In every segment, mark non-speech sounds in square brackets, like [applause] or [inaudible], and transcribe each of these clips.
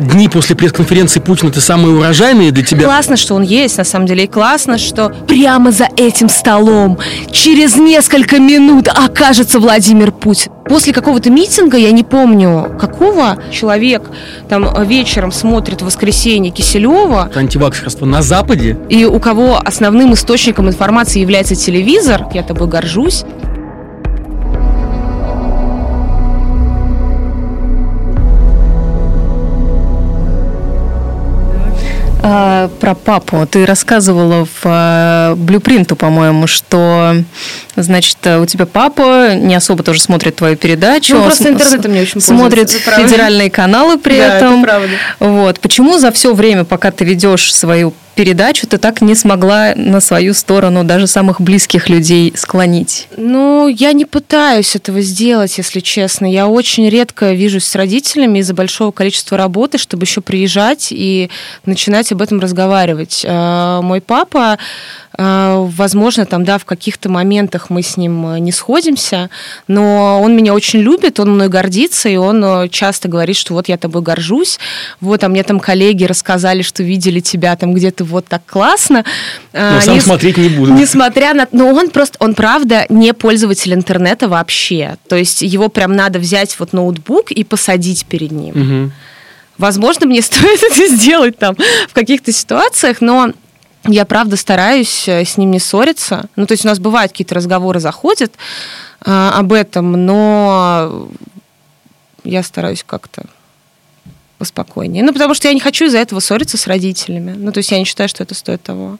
Дни после пресс-конференции Путина это самые урожайные для тебя? Классно, что он есть, на самом деле, и классно, что прямо за этим столом через несколько минут окажется Владимир Путин. После какого-то митинга, я не помню какого, человек там вечером смотрит в воскресенье Киселева. Антиваксерство на Западе? И у кого основным источником информации является телевизор, я тобой горжусь, А, про папу. Ты рассказывала в а, блюпринту, по-моему, что, значит, у тебя папа не особо тоже смотрит твою передачу. Ну, просто интернетом не очень Смотрит федеральные каналы при да, этом. Это правда. Вот. Почему за все время, пока ты ведешь свою передачу ты так не смогла на свою сторону даже самых близких людей склонить? Ну, я не пытаюсь этого сделать, если честно. Я очень редко вижусь с родителями из-за большого количества работы, чтобы еще приезжать и начинать об этом разговаривать. А, мой папа а, возможно, там, да, в каких-то моментах мы с ним э, не сходимся, но он меня очень любит, он мной гордится, и он э, часто говорит, что вот я тобой горжусь, вот, а мне там коллеги рассказали, что видели тебя там где-то вот так классно. А, но сам не, смотреть не буду. Несмотря на... Но он просто, он правда не пользователь интернета вообще. То есть его прям надо взять вот ноутбук и посадить перед ним. Угу. Возможно, мне [laughs] стоит это сделать там в каких-то ситуациях, но я правда стараюсь э, с ним не ссориться. Ну, то есть у нас бывают какие-то разговоры заходят э, об этом, но я стараюсь как-то поспокойнее. Ну, потому что я не хочу из-за этого ссориться с родителями. Ну, то есть я не считаю, что это стоит того.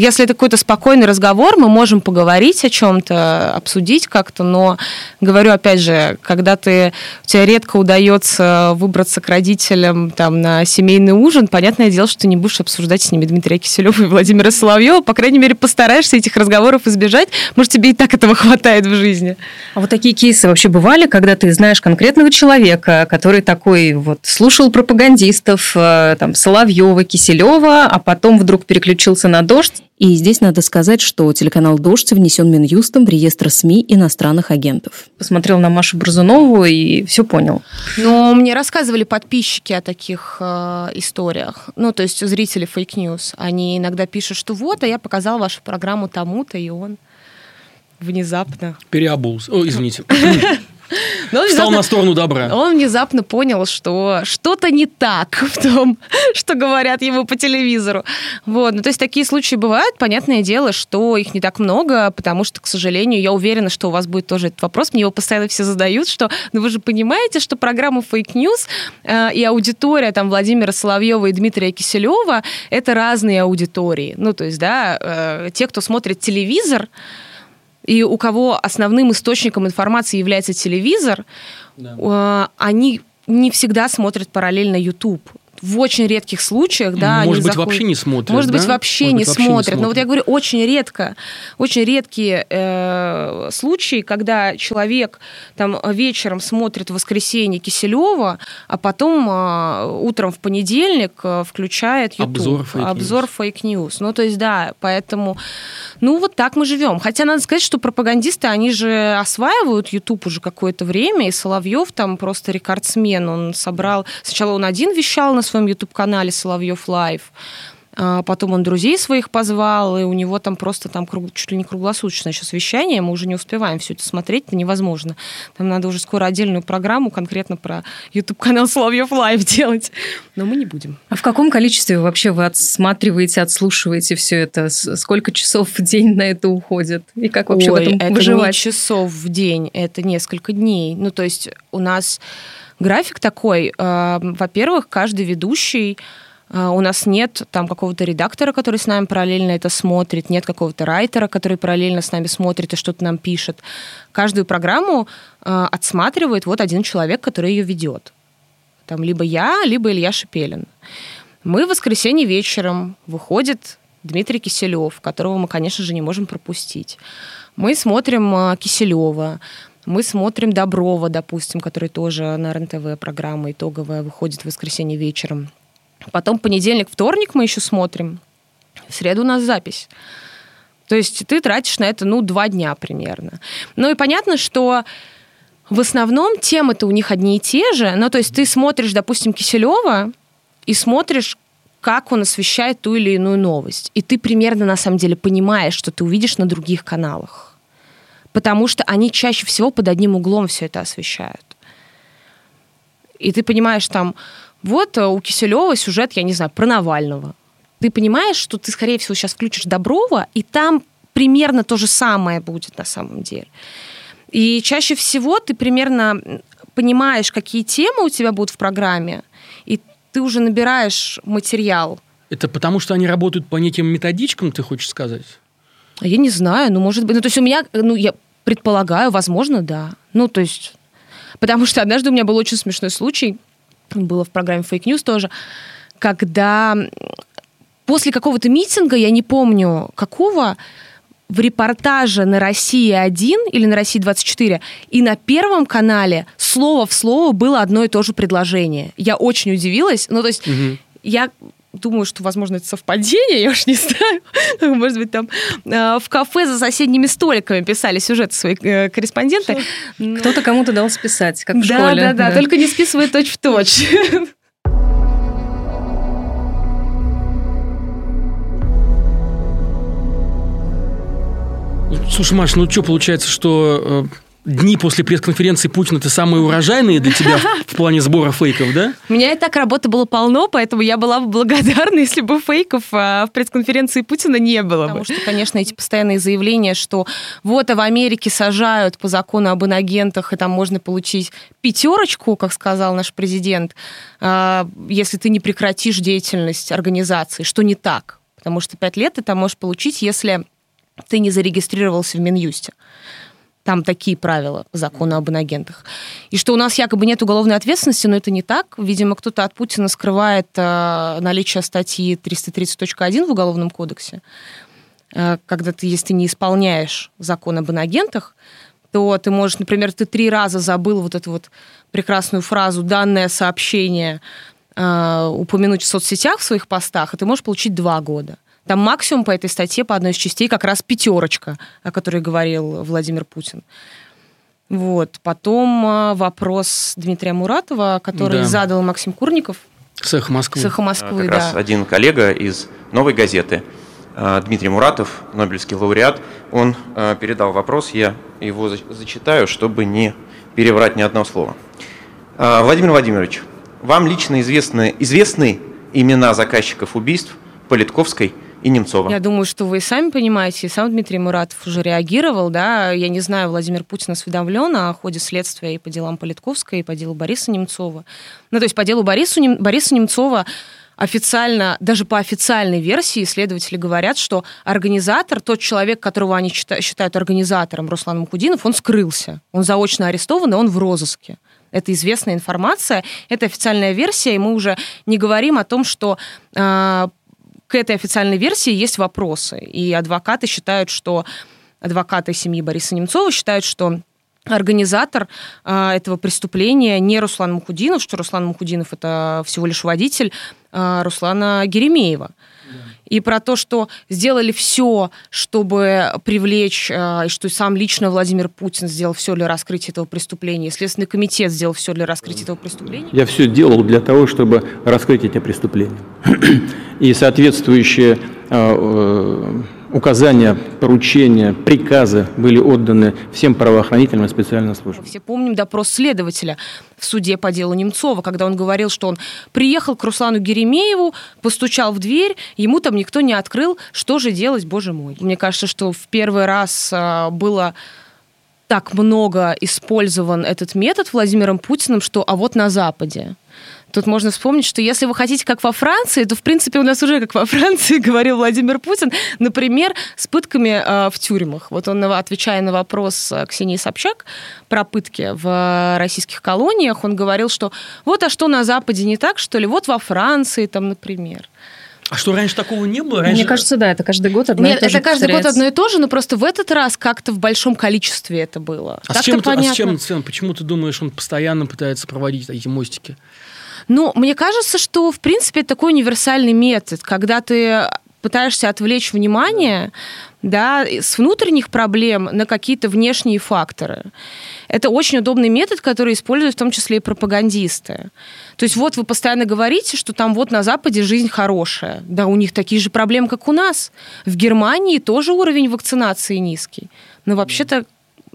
Если это какой-то спокойный разговор, мы можем поговорить о чем-то, обсудить как-то, но говорю опять же, когда ты, у тебя редко удается выбраться к родителям там, на семейный ужин, понятное дело, что ты не будешь обсуждать с ними Дмитрия Киселева и Владимира Соловьева, по крайней мере, постараешься этих разговоров избежать, может, тебе и так этого хватает в жизни. А вот такие кейсы вообще бывали, когда ты знаешь конкретного человека, который такой вот слушал пропагандистов, э, там, Соловьева, Киселева, а потом вдруг переключился на дождь, и здесь надо сказать, что телеканал «Дождь» внесен Минюстом в реестр СМИ иностранных агентов. Посмотрел на Машу Борзунову и все понял. Но мне рассказывали подписчики о таких э, историях. Ну, то есть зрители Fake News. Они иногда пишут, что вот, а я показал вашу программу тому-то, и он внезапно... Переобулся. О, извините. [laughs] Но Встал на сторону добра. Он внезапно понял, что что-то не так в том, [laughs] что говорят ему по телевизору. Вот. Ну, то есть такие случаи бывают. Понятное дело, что их не так много, потому что, к сожалению, я уверена, что у вас будет тоже этот вопрос. Мне его постоянно все задают, что ну, вы же понимаете, что программа Fake News э, и аудитория там Владимира Соловьева и Дмитрия Киселева это разные аудитории. Ну, то есть, да, э, те, кто смотрит телевизор, и у кого основным источником информации является телевизор, да. Э, они не всегда смотрят параллельно YouTube в очень редких случаях, да, может быть заходят... вообще не смотрят, может да? быть вообще, может не, быть, вообще смотрят. не смотрят. Но вот я говорю очень редко, очень редкие э, случаи, когда человек там вечером смотрит в воскресенье Киселева, а потом э, утром в понедельник э, включает YouTube обзор фейк обзор Fake News. Ну то есть да, поэтому ну вот так мы живем. Хотя надо сказать, что пропагандисты они же осваивают YouTube уже какое-то время, и Соловьев там просто рекордсмен, он собрал сначала он один вещал на своем YouTube-канале Соловьев Live. А потом он друзей своих позвал, и у него там просто там круг, чуть ли не круглосуточное сейчас вещание, мы уже не успеваем все это смотреть, это невозможно. Там надо уже скоро отдельную программу конкретно про YouTube-канал Соловьев Лайв делать, но мы не будем. А в каком количестве вообще вы отсматриваете, отслушиваете все это? Сколько часов в день на это уходит? И как вообще Ой, в этом это выживать? не часов в день, это несколько дней. Ну, то есть у нас график такой. Э, во-первых, каждый ведущий э, у нас нет там какого-то редактора, который с нами параллельно это смотрит, нет какого-то райтера, который параллельно с нами смотрит и что-то нам пишет. Каждую программу э, отсматривает вот один человек, который ее ведет. Там либо я, либо Илья Шепелин. Мы в воскресенье вечером выходит Дмитрий Киселев, которого мы, конечно же, не можем пропустить. Мы смотрим Киселева, мы смотрим Доброва, допустим, который тоже на РНТВ программа итоговая выходит в воскресенье вечером. Потом понедельник, вторник мы еще смотрим. В среду у нас запись. То есть ты тратишь на это, ну, два дня примерно. Ну и понятно, что в основном темы-то у них одни и те же. Ну, то есть ты смотришь, допустим, Киселева и смотришь, как он освещает ту или иную новость. И ты примерно, на самом деле, понимаешь, что ты увидишь на других каналах. Потому что они чаще всего под одним углом все это освещают. И ты понимаешь там, вот э, у Киселева сюжет, я не знаю, про Навального. Ты понимаешь, что ты, скорее всего, сейчас включишь Доброва, и там примерно то же самое будет на самом деле. И чаще всего ты примерно понимаешь, какие темы у тебя будут в программе, и ты уже набираешь материал. Это потому, что они работают по неким методичкам, ты хочешь сказать? Я не знаю, ну, может быть, ну, то есть у меня, ну, я предполагаю, возможно, да. Ну, то есть, потому что однажды у меня был очень смешной случай, было в программе Fake News тоже, когда после какого-то митинга, я не помню какого, в репортаже на России 1 или на России 24 и на Первом канале слово в слово было одно и то же предложение. Я очень удивилась. Ну, то есть угу. я думаю, что, возможно, это совпадение, [laughs] я уж не знаю. Может быть, там э, в кафе за соседними столиками писали сюжеты свои э, корреспонденты. Кто-то кому-то дал списать, как в да, школе. Да, да, да, только не списывает точь-в-точь. Слушай, Маш, ну что, получается, что э, дни после пресс-конференции Путина это самые урожайные для тебя в плане сбора фейков, да? У меня и так работы было полно, поэтому я была бы благодарна, [laughs] если бы фейков а, в пресс-конференции Путина не было. Потому что, конечно, эти постоянные заявления, что вот, а в Америке сажают по закону об инагентах, и там можно получить пятерочку, как сказал наш президент, а, если ты не прекратишь деятельность организации, что не так. Потому что пять лет ты там можешь получить, если ты не зарегистрировался в Минюсте. Там такие правила закона об инагентах. И что у нас якобы нет уголовной ответственности, но это не так. Видимо, кто-то от Путина скрывает э, наличие статьи 330.1 в Уголовном кодексе. Э, когда ты, если ты не исполняешь закон об инагентах, то ты можешь, например, ты три раза забыл вот эту вот прекрасную фразу «данное сообщение» э, упомянуть в соцсетях в своих постах, и ты можешь получить два года. Там максимум по этой статье, по одной из частей, как раз пятерочка, о которой говорил Владимир Путин. Вот. Потом а, вопрос Дмитрия Муратова, который да. задал Максим Курников. С «Эхо Москвы». С «Эхо Москвы», как да. раз один коллега из «Новой газеты», а, Дмитрий Муратов, Нобелевский лауреат, он а, передал вопрос, я его зачитаю, чтобы не переврать ни одного слова. Владимир Владимирович, вам лично известны, известны имена заказчиков убийств Политковской – и Немцова. Я думаю, что вы и сами понимаете, и сам Дмитрий Муратов уже реагировал, да, я не знаю, Владимир Путин осведомлен о ходе следствия и по делам Политковской, и по делу Бориса Немцова. Ну, то есть по делу Бориса, Бориса Немцова официально, даже по официальной версии исследователи говорят, что организатор, тот человек, которого они считают организатором, Руслан Мухудинов, он скрылся. Он заочно арестован, и он в розыске. Это известная информация, это официальная версия, и мы уже не говорим о том, что э, к этой официальной версии есть вопросы. И адвокаты считают, что адвокаты семьи Бориса Немцова считают, что организатор э, этого преступления не Руслан Мухудинов, что Руслан Мухудинов это всего лишь водитель э, Руслана Геремеева и про то, что сделали все, чтобы привлечь, э, и что сам лично Владимир Путин сделал все для раскрытия этого преступления, Следственный комитет сделал все для раскрытия этого преступления. Я все делал для того, чтобы раскрыть эти преступления. [clears throat] И соответствующие э, э, указания, поручения, приказы были отданы всем правоохранительным и специальным службам. Все помним допрос следователя в суде по делу Немцова, когда он говорил, что он приехал к Руслану Геремееву, постучал в дверь, ему там никто не открыл. Что же делать, боже мой? Мне кажется, что в первый раз а, было так много использован этот метод Владимиром Путиным, что а вот на Западе. Тут можно вспомнить, что если вы хотите как во Франции, то, в принципе, у нас уже как во [laughs] Франции, говорил Владимир Путин, например, с пытками э, в тюрьмах. Вот он, отвечая на вопрос э, Ксении Собчак про пытки в российских колониях, он говорил, что вот, а что на Западе не так, что ли? Вот во Франции, там, например. А что, раньше такого не было? Раньше... Мне кажется, да, это каждый год одно Нет, и то это же каждый год одно и то же, но просто в этот раз как-то в большом количестве это было. А, с чем, ты, а с чем, Свен, почему ты думаешь, он постоянно пытается проводить эти мостики? Ну, мне кажется, что, в принципе, это такой универсальный метод, когда ты пытаешься отвлечь внимание да, с внутренних проблем на какие-то внешние факторы. Это очень удобный метод, который используют в том числе и пропагандисты. То есть вот вы постоянно говорите, что там вот на Западе жизнь хорошая. Да, у них такие же проблемы, как у нас. В Германии тоже уровень вакцинации низкий. Но вообще-то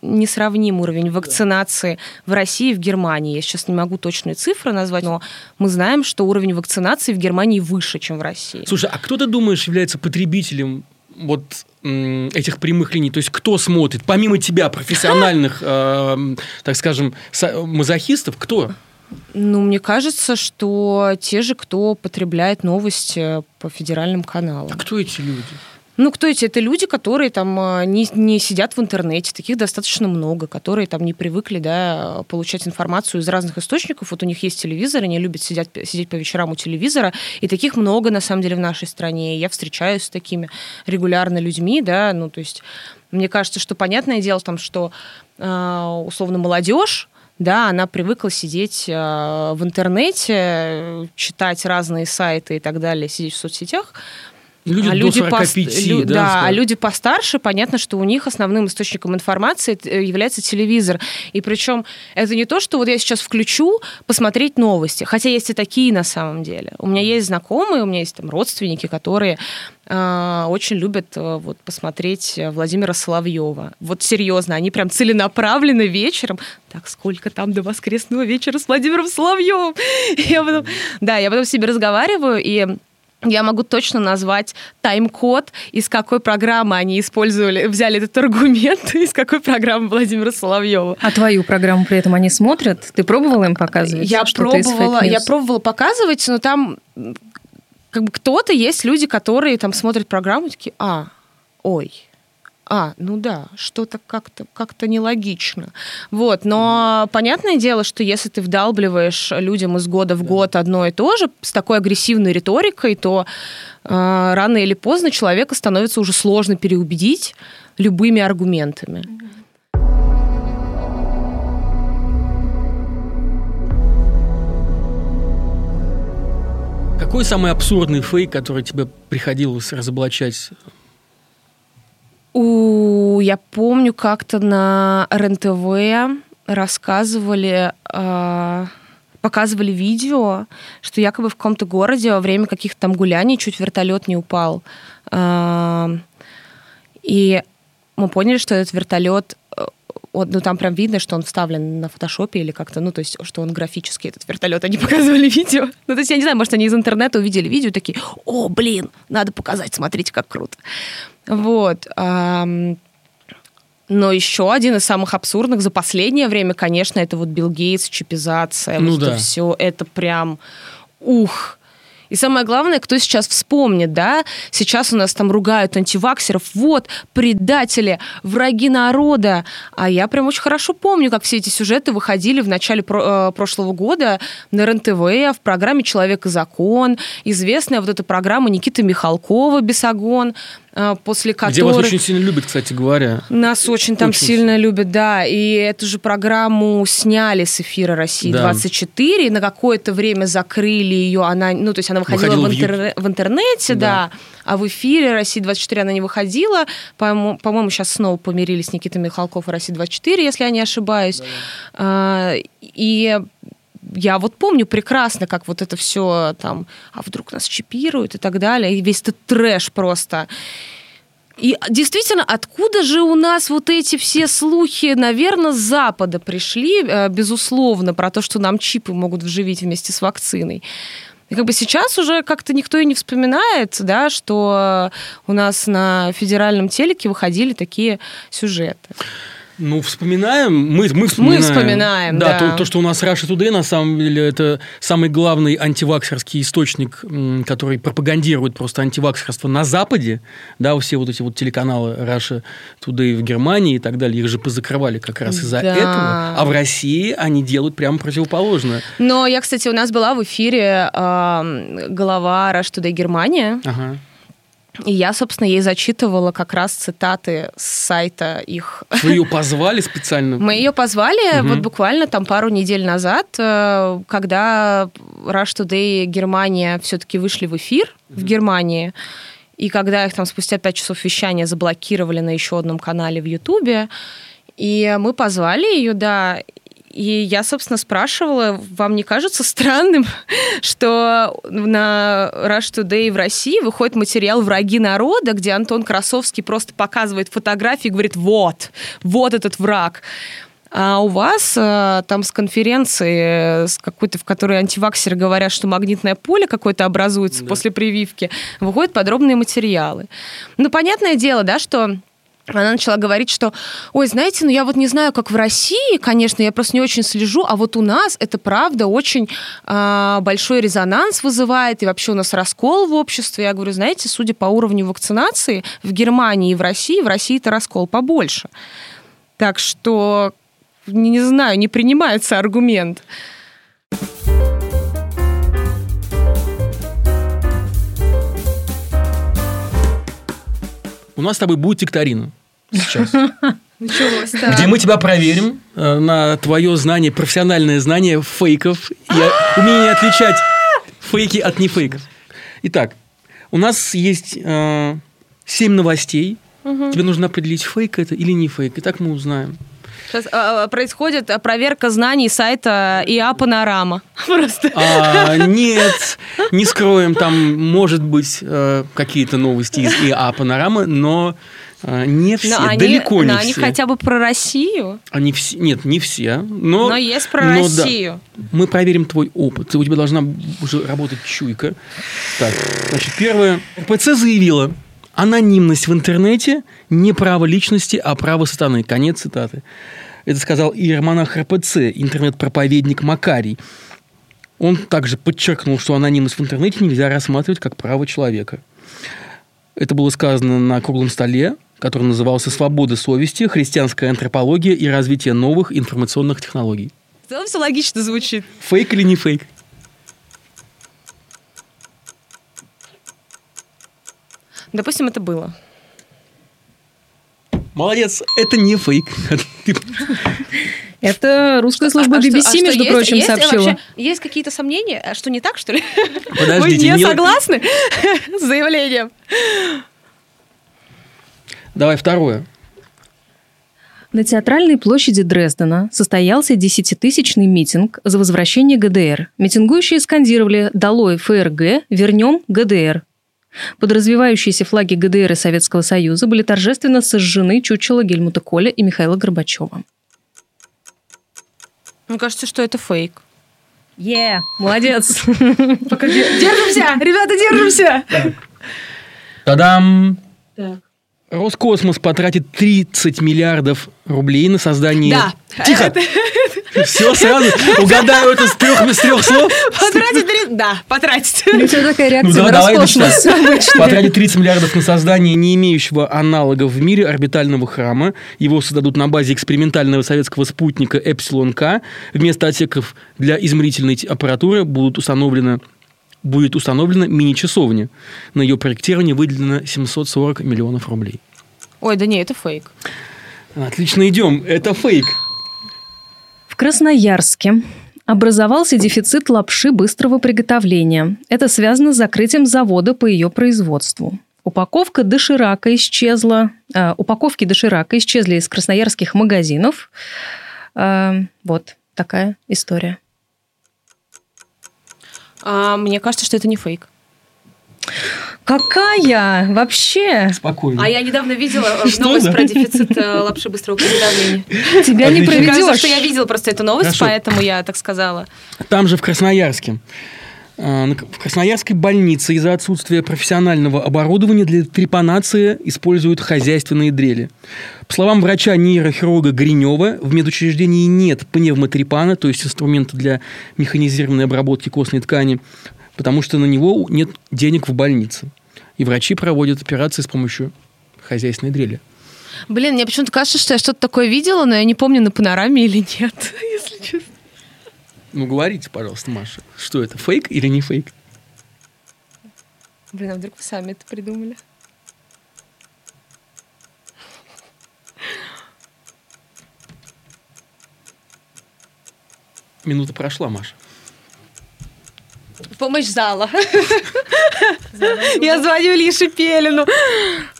несравним уровень вакцинации в России и в Германии. Я сейчас не могу точные цифры назвать, но мы знаем, что уровень вакцинации в Германии выше, чем в России. Слушай, а кто ты думаешь является потребителем вот этих прямых линий? То есть кто смотрит, помимо тебя, профессиональных, [laughs] э, так скажем, мазохистов, кто? Ну, мне кажется, что те же, кто потребляет новости по федеральным каналам. А кто эти люди? Ну, кто эти? Это люди, которые там а, не, не сидят в интернете, таких достаточно много, которые там не привыкли, да, получать информацию из разных источников. Вот у них есть телевизор, они любят сидеть, сидеть по вечерам у телевизора, и таких много, на самом деле, в нашей стране. Я встречаюсь с такими регулярно людьми, да, ну, то есть мне кажется, что понятное дело там, что а, условно молодежь, да, она привыкла сидеть а, в интернете, читать разные сайты и так далее, сидеть в соцсетях, Люди а люди 45, лю, да, да а люди постарше, понятно, что у них основным источником информации э, является телевизор. И причем это не то, что вот я сейчас включу посмотреть новости, хотя есть и такие на самом деле. У меня есть знакомые, у меня есть там родственники, которые э, очень любят э, вот посмотреть Владимира Соловьева. Вот серьезно, они прям целенаправленно вечером. Так, сколько там до воскресного вечера с Владимиром Соловьевым? [laughs] Я потом, да, я потом себе разговариваю и я могу точно назвать тайм-код, из какой программы они использовали, взяли этот аргумент, [laughs] из какой программы Владимира Соловьева. А твою программу при этом они смотрят? Ты пробовала им показывать? Я пробовала, я пробовала показывать, но там как бы кто-то есть люди, которые там смотрят программу и такие, а, ой, а, ну да, что-то как-то как нелогично. Вот, но понятное дело, что если ты вдалбливаешь людям из года в год одно и то же с такой агрессивной риторикой, то э, рано или поздно человека становится уже сложно переубедить любыми аргументами. Какой самый абсурдный фейк, который тебе приходилось разоблачать у, я помню, как-то на РЕН-ТВ рассказывали, э, показывали видео, что якобы в каком-то городе во время каких-то там гуляний чуть вертолет не упал. Э, и мы поняли, что этот вертолет ну, там прям видно, что он вставлен на фотошопе или как-то, ну, то есть, что он графический, этот вертолет, они [laughs] показывали видео. Ну, то есть, я не знаю, может, они из интернета увидели видео такие, о, блин, надо показать, смотрите, как круто. Вот. Но еще один из самых абсурдных за последнее время, конечно, это вот Билл Гейтс, чипизация, ну, вот да. это все, это прям, ух, и самое главное, кто сейчас вспомнит, да, сейчас у нас там ругают антиваксеров, вот, предатели, враги народа. А я прям очень хорошо помню, как все эти сюжеты выходили в начале про- э, прошлого года на РНТВ в программе «Человек и закон». Известная вот эта программа Никиты Михалкова «Бесогон», после которых... Где вас очень сильно любят, кстати говоря. Нас очень там очень сильно любят, да. И эту же программу сняли с эфира «России-24», да. на какое-то время закрыли ее. Она, ну, то есть она выходила, выходила в, интер... в интернете, да. да. А в эфире «России-24» она не выходила. По-моему, по-моему, сейчас снова помирились Никита Михалков и «Россия-24», если я не ошибаюсь. Да, да. И я вот помню прекрасно, как вот это все там, а вдруг нас чипируют и так далее, и весь этот трэш просто. И действительно, откуда же у нас вот эти все слухи, наверное, с Запада пришли, э, безусловно, про то, что нам чипы могут вживить вместе с вакциной. И как бы сейчас уже как-то никто и не вспоминает, да, что у нас на федеральном телеке выходили такие сюжеты. Ну, вспоминаем. Мы, мы вспоминаем. Мы вспоминаем, да. да. То, то, что у нас Russia Today, на самом деле, это самый главный антиваксерский источник, который пропагандирует просто антиваксерство на Западе. Да, все вот эти вот телеканалы Russia Today в Германии и так далее, их же позакрывали как раз из-за да. этого. А в России они делают прямо противоположное. Но я, кстати, у нас была в эфире э, глава Russia Today Германия. Ага и я, собственно, ей зачитывала как раз цитаты с сайта их. Вы ее [laughs] позвали специально? Мы ее позвали угу. вот буквально там пару недель назад, э, когда Rush Today Германия все-таки вышли в эфир угу. в Германии. И когда их там спустя пять часов вещания заблокировали на еще одном канале в Ютубе, и мы позвали ее, да, и я, собственно, спрашивала, вам не кажется странным, [laughs] что на Rush Today в России выходит материал «Враги народа», где Антон Красовский просто показывает фотографии и говорит «вот, вот этот враг». А у вас э, там с конференции, с какой-то, в которой антиваксеры говорят, что магнитное поле какое-то образуется да. после прививки, выходят подробные материалы. Ну, понятное дело, да, что она начала говорить, что, ой, знаете, ну я вот не знаю, как в России, конечно, я просто не очень слежу, а вот у нас это правда очень э, большой резонанс вызывает, и вообще у нас раскол в обществе. Я говорю, знаете, судя по уровню вакцинации в Германии и в России, в России это раскол побольше. Так что, не, не знаю, не принимается аргумент. Нас с тобой будет викторина сейчас. [laughs] Началось, да. Где мы тебя проверим э, на твое знание, профессиональное знание фейков и [laughs] умение отличать фейки от нефейков. Итак, у нас есть э, 7 новостей. Угу. Тебе нужно определить, фейк это или не фейк. И так мы узнаем. Сейчас а, происходит проверка знаний сайта ИА Панорама. [laughs] Просто. А, нет, не скроем, там может быть э, какие-то новости из ИА Панорама, но э, не все, но далеко они, не но все. они хотя бы про Россию. Они все, нет, не все, но. Но есть про но, Россию. Да, мы проверим твой опыт. У тебя должна уже работать чуйка. Так, значит, первое. РПЦ заявила, Анонимность в интернете не право личности, а право сатаны. Конец цитаты. Это сказал иеромонах РПЦ, интернет-проповедник Макарий. Он также подчеркнул, что анонимность в интернете нельзя рассматривать как право человека. Это было сказано на круглом столе, который назывался «Свобода совести. Христианская антропология и развитие новых информационных технологий». В целом все логично звучит. Фейк или не фейк? Допустим, это было. Молодец, это не фейк. Это русская служба BBC, а, а между есть, прочим, есть, сообщила. Вообще, есть какие-то сомнения, а что не так, что ли? Подождите, Вы не, не согласны [laughs] с заявлением? Давай второе. На театральной площади Дрездена состоялся десятитысячный митинг за возвращение ГДР. Митингующие скандировали «Долой ФРГ, вернем ГДР». Под развивающиеся флаги ГДР и Советского Союза были торжественно сожжены чучела Гельмута Коля и Михаила Горбачева. Мне кажется, что это фейк. Е, yeah, молодец. [laughs] Держимся, ребята, держимся. Тадам. Так. Роскосмос потратит 30 миллиардов рублей на создание... Да. Тихо! Все, сразу угадаю это с трех, с трех слов. Потратить 30... Да, потратить. Ну, что такая реакция ну, да, давай Роскосмос? Потратить 30 миллиардов на создание не имеющего аналогов в мире орбитального храма. Его создадут на базе экспериментального советского спутника Эпсилон-К. Вместо отсеков для измерительной аппаратуры будут установлены будет установлена мини-часовня. На ее проектирование выделено 740 миллионов рублей. Ой, да не, это фейк. Отлично идем. Это фейк. В Красноярске образовался дефицит лапши быстрого приготовления. Это связано с закрытием завода по ее производству. Упаковка доширака исчезла. Э, упаковки доширака исчезли из красноярских магазинов. Э, вот такая история. А, мне кажется, что это не фейк. Какая? Вообще? Спокойно. А я недавно видела э, [laughs] новость про дефицит э, лапши быстрого приготовления. Тебя не проведешь. Кажется, что я видела просто эту новость, поэтому я так сказала. Там же в Красноярске. Э, в Красноярской больнице из-за отсутствия профессионального оборудования для трепанации используют хозяйственные дрели. По словам врача-нейрохирурга Гринева, в медучреждении нет пневмотрепана, то есть инструмента для механизированной обработки костной ткани потому что на него нет денег в больнице. И врачи проводят операции с помощью хозяйственной дрели. Блин, мне почему-то кажется, что я что-то такое видела, но я не помню, на панораме или нет, [laughs] если честно. Ну, говорите, пожалуйста, Маша, что это, фейк или не фейк? Блин, а вдруг вы сами это придумали? Минута прошла, Маша. Помощь зала. Я звоню Лише Пелину.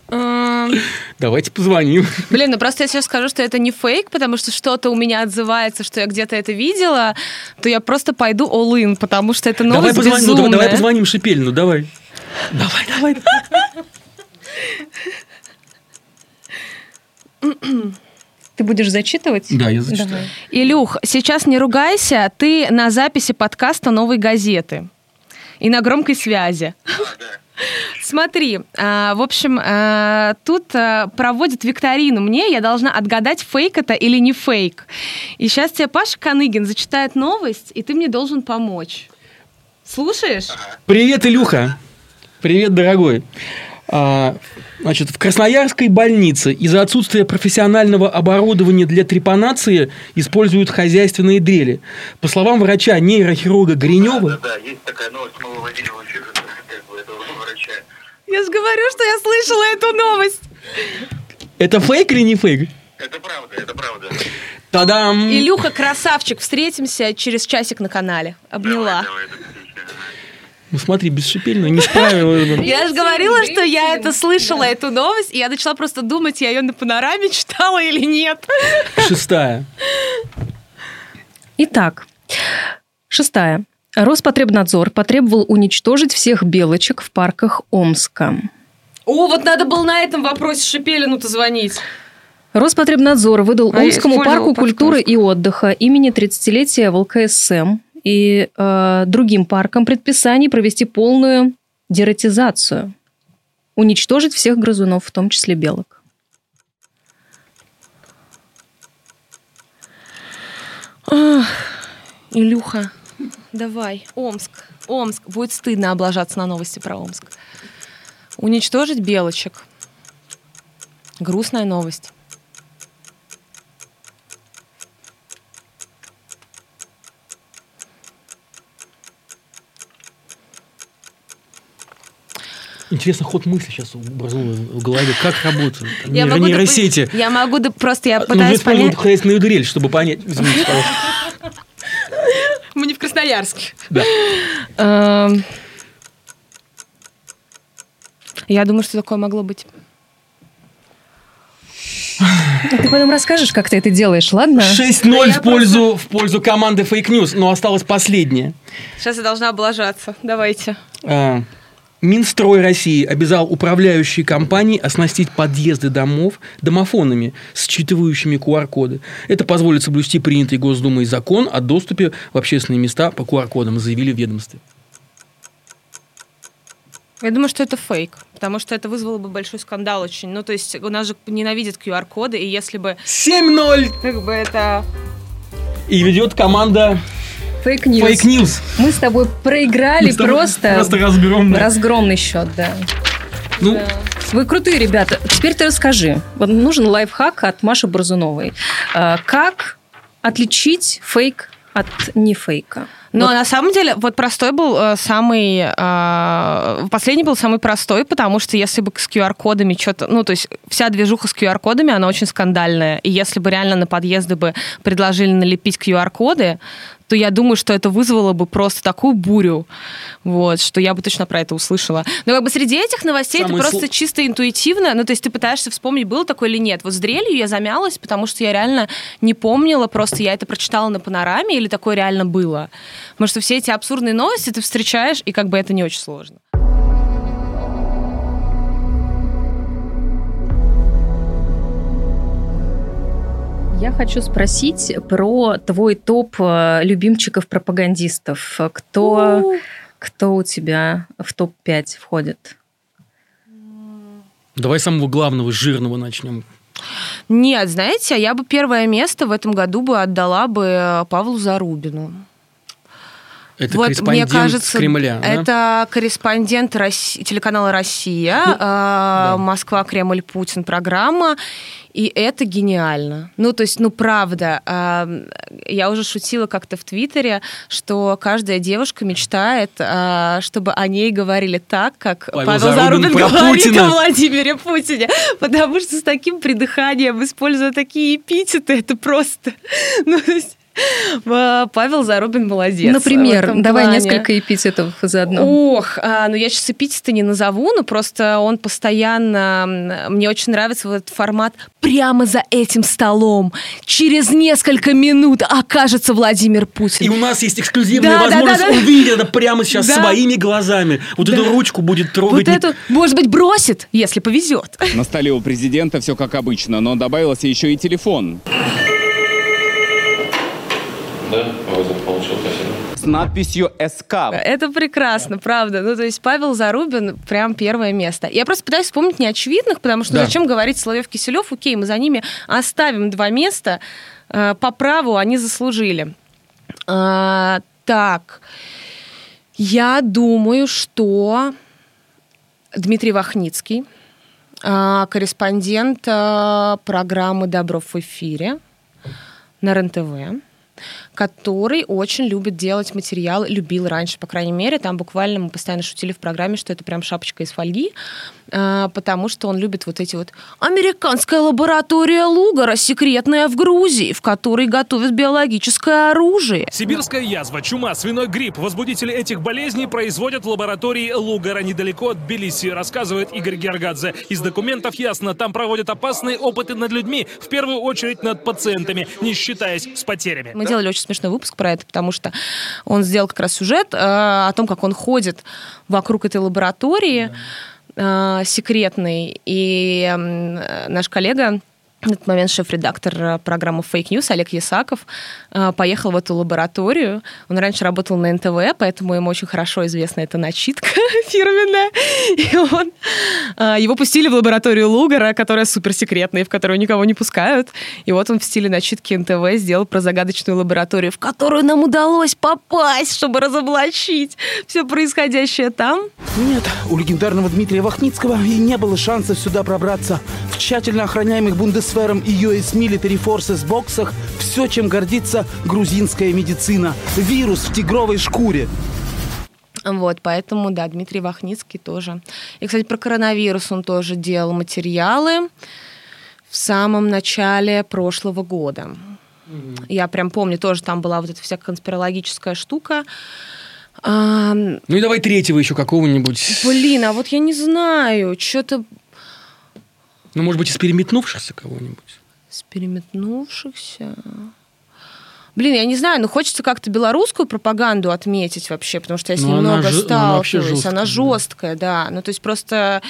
Давайте позвоним. Блин, ну просто я сейчас скажу, что это не фейк, потому что что-то у меня отзывается, что я где-то это видела, то я просто пойду all in, потому что это новость давай безумная. Позвоним, ну, давай позвоним Шипелину, давай. Давай, давай. Ты будешь зачитывать? Да, я зачитаю. Давай. Илюх, сейчас не ругайся, ты на записи подкаста «Новой газеты» и на громкой связи. Смотри, а, в общем, а, тут а, проводят викторину мне, я должна отгадать, фейк это или не фейк. И сейчас тебе Паша Каныгин зачитает новость, и ты мне должен помочь. Слушаешь? Привет, Илюха. Привет, дорогой. Значит, в Красноярской больнице из-за отсутствия профессионального оборудования для трепанации используют хозяйственные дрели. По словам врача нейрохирурга Гринева... Да, да, да, есть такая новость, мы выводили в эфир как бы, этого врача. Я же говорю, что я слышала эту новость. Это фейк или не фейк? Это правда, это правда. Тадам! Илюха, красавчик, встретимся через часик на канале. Обняла. Давай, давай, ну смотри, без шипельного не справилась. Я же говорила, что я это слышала, эту новость, и я начала просто думать, я ее на панораме [laughs] читала или нет. Шестая. Итак, шестая. Роспотребнадзор потребовал уничтожить всех белочек в парках Омска. О, вот надо было на этом вопросе Шепелину-то звонить. Роспотребнадзор выдал а Омскому парку культуры и отдыха имени 30-летия в ЛКСМ и э, другим паркам предписаний провести полную дератизацию, уничтожить всех грызунов, в том числе белок. Ох, Илюха, давай, Омск. Омск. Будет стыдно облажаться на новости про Омск. Уничтожить белочек. Грустная новость. Интересно, ход мысли сейчас образовал в голове. Как работают я могу нейросети? Я могу просто, я пытаюсь Нужно понять... хозяйственную дрель, чтобы понять. Извините, пожалуйста. [laughs] Красноярске. Да. Эм, я думаю, что такое могло быть. Ты потом расскажешь, как ты это делаешь, ладно? 6-0 в пользу, просто... в пользу команды Fake News, но осталось последнее. Сейчас я должна облажаться. Давайте. А, Минстрой России обязал управляющие компании оснастить подъезды домов домофонами, считывающими QR-коды. Это позволит соблюсти принятый Госдумой закон о доступе в общественные места по QR-кодам, заявили в ведомстве. Я думаю, что это фейк, потому что это вызвало бы большой скандал очень. Ну, то есть у нас же ненавидят QR-коды, и если бы... 7-0! Как бы это... И ведет команда Fake News. Fake News. Мы с тобой проиграли с тобой просто... Просто разгромный. Разгромный счет, да. Ну, да. Вы крутые ребята. Теперь ты расскажи. Вот нужен лайфхак от Маши Борзуновой. А, как отличить фейк от не фейка? Но вот. на самом деле, вот простой был э, самый... Э, последний был самый простой, потому что если бы с QR-кодами что-то... Ну, то есть вся движуха с QR-кодами, она очень скандальная. И если бы реально на подъезды бы предложили налепить QR-коды, то я думаю, что это вызвало бы просто такую бурю, вот, что я бы точно про это услышала. Но как бы среди этих новостей Самый это просто сл... чисто интуитивно, ну, то есть ты пытаешься вспомнить, было такое или нет. Вот с дрелью я замялась, потому что я реально не помнила, просто я это прочитала на панораме, или такое реально было. Потому что все эти абсурдные новости ты встречаешь, и как бы это не очень сложно. Я хочу спросить про твой топ э, любимчиков-пропагандистов. Кто, кто у тебя в топ-5 входит? Давай самого главного, жирного начнем. Нет, знаете, я бы первое место в этом году бы отдала бы э, Павлу Зарубину. Это вот, корреспондент мне кажется, Кремля, это да? корреспондент Росси... телеканала «Россия», ну, э, да. «Москва, Кремль, Путин» программа. И это гениально. Ну, то есть, ну, правда. Я уже шутила как-то в Твиттере, что каждая девушка мечтает, э, чтобы о ней говорили так, как Павел, Павел Зарубин, Зарубин говорит Путина. о Владимире Путине. Потому что с таким придыханием, используя такие эпитеты, это просто... [laughs] Ну, то есть [laughs] Павел Зарубин молодец. Например, давай плане. несколько эпитетов заодно. Ох, а, ну я сейчас эпитеты не назову, но просто он постоянно... Мне очень нравится вот этот формат прямо за этим столом. Через несколько минут окажется Владимир Путин. И у нас есть эксклюзивная да, возможность да, да, да. увидеть это прямо сейчас да. своими глазами. Вот да. эту ручку будет трогать. Вот эту, может быть, бросит, если повезет. На столе у президента все как обычно, но добавился еще и телефон. Да, вызов получил, спасибо. С надписью СК. Это прекрасно, правда. Ну, то есть Павел Зарубин прям первое место. Я просто пытаюсь вспомнить неочевидных, потому что да. зачем говорить Соловьев Киселев, окей, мы за ними оставим два места. Э, по праву они заслужили. А, так, я думаю, что Дмитрий Вахницкий, а, корреспондент а, программы «Добров в эфире» на РЕН-ТВ который очень любит делать материалы, любил раньше, по крайней мере. Там буквально мы постоянно шутили в программе, что это прям шапочка из фольги, а, потому что он любит вот эти вот «Американская лаборатория Лугара, секретная в Грузии, в которой готовят биологическое оружие». Сибирская язва, чума, свиной грипп. Возбудители этих болезней производят в лаборатории Лугара недалеко от Тбилиси, рассказывает Игорь Гергадзе. Из документов ясно, там проводят опасные опыты над людьми, в первую очередь над пациентами, не считаясь с потерями. Мы делали очень смешной выпуск про это, потому что он сделал как раз сюжет э, о том, как он ходит вокруг этой лаборатории э, секретной, и э, наш коллега в этот момент шеф-редактор э, программы Fake News Олег Ясаков поехал в эту лабораторию. Он раньше работал на НТВ, поэтому ему очень хорошо известна эта начитка [laughs] фирменная. И он, э, его пустили в лабораторию Лугара, которая суперсекретная, в которую никого не пускают. И вот он в стиле начитки НТВ сделал про загадочную лабораторию, в которую нам удалось попасть, чтобы разоблачить все происходящее там. Нет, у легендарного Дмитрия Вахницкого и не было шансов сюда пробраться. В тщательно охраняемых бундес Бундесвером и US Military Forces боксах все, чем гордится грузинская медицина. Вирус в тигровой шкуре. Вот, поэтому, да, Дмитрий Вахницкий тоже. И, кстати, про коронавирус он тоже делал материалы в самом начале прошлого года. Mm-hmm. Я прям помню, тоже там была вот эта вся конспирологическая штука. А, ну и давай третьего еще какого-нибудь. Блин, а вот я не знаю, что-то ну, может быть, из переметнувшихся кого-нибудь? Из переметнувшихся... Блин, я не знаю, но хочется как-то белорусскую пропаганду отметить вообще, потому что я с ней много ж... сталкиваюсь. Она, жесткая, она жесткая, да. да. Ну, то есть просто